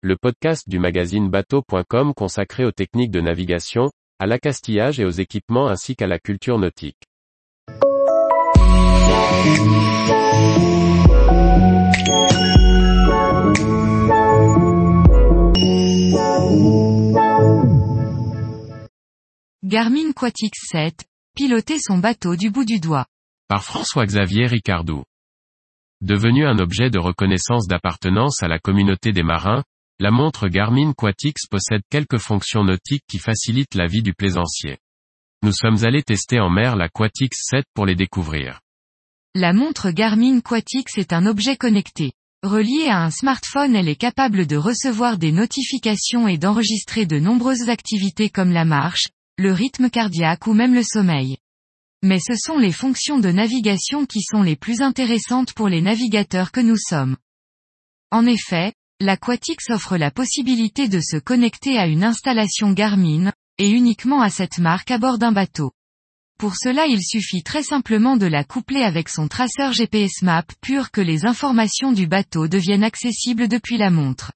le podcast du magazine bateau.com consacré aux techniques de navigation, à l'accastillage et aux équipements ainsi qu'à la culture nautique. Garmin Quatix 7, piloter son bateau du bout du doigt. Par François-Xavier Ricardou. Devenu un objet de reconnaissance d'appartenance à la communauté des marins, la montre Garmin Quatix possède quelques fonctions nautiques qui facilitent la vie du plaisancier. Nous sommes allés tester en mer la Quatix 7 pour les découvrir. La montre Garmin Quatix est un objet connecté. Reliée à un smartphone elle est capable de recevoir des notifications et d'enregistrer de nombreuses activités comme la marche, le rythme cardiaque ou même le sommeil. Mais ce sont les fonctions de navigation qui sont les plus intéressantes pour les navigateurs que nous sommes. En effet, l'Aquatix offre la possibilité de se connecter à une installation Garmin, et uniquement à cette marque à bord d'un bateau. Pour cela il suffit très simplement de la coupler avec son traceur GPS Map pur que les informations du bateau deviennent accessibles depuis la montre.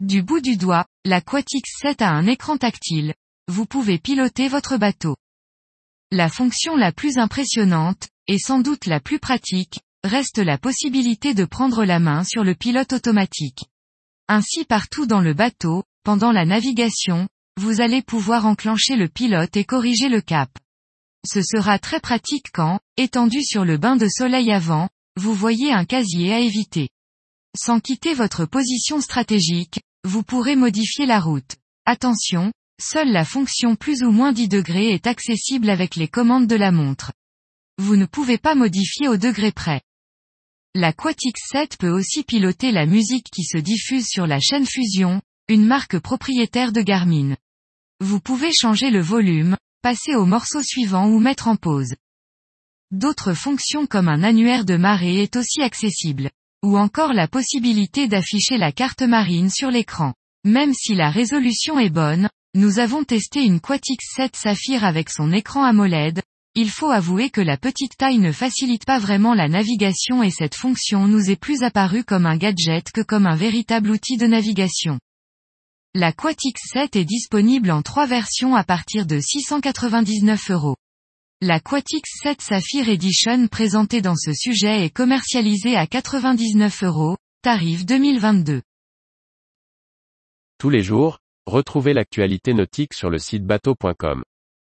Du bout du doigt, l'Aquatix 7 a un écran tactile. Vous pouvez piloter votre bateau. La fonction la plus impressionnante, et sans doute la plus pratique, reste la possibilité de prendre la main sur le pilote automatique. Ainsi partout dans le bateau, pendant la navigation, vous allez pouvoir enclencher le pilote et corriger le cap. Ce sera très pratique quand, étendu sur le bain de soleil avant, vous voyez un casier à éviter. Sans quitter votre position stratégique, vous pourrez modifier la route. Attention, Seule la fonction plus ou moins 10 degrés est accessible avec les commandes de la montre. Vous ne pouvez pas modifier au degré près. La Quatix 7 peut aussi piloter la musique qui se diffuse sur la chaîne Fusion, une marque propriétaire de Garmin. Vous pouvez changer le volume, passer au morceau suivant ou mettre en pause. D'autres fonctions comme un annuaire de marée est aussi accessible. Ou encore la possibilité d'afficher la carte marine sur l'écran. Même si la résolution est bonne, nous avons testé une Quatix 7 Saphir avec son écran AMOLED, il faut avouer que la petite taille ne facilite pas vraiment la navigation et cette fonction nous est plus apparue comme un gadget que comme un véritable outil de navigation. La Quatix 7 est disponible en trois versions à partir de 699 euros. La Quatix 7 Saphir Edition présentée dans ce sujet est commercialisée à 99 euros, tarif 2022. Tous les jours, Retrouvez l'actualité nautique sur le site bateau.com.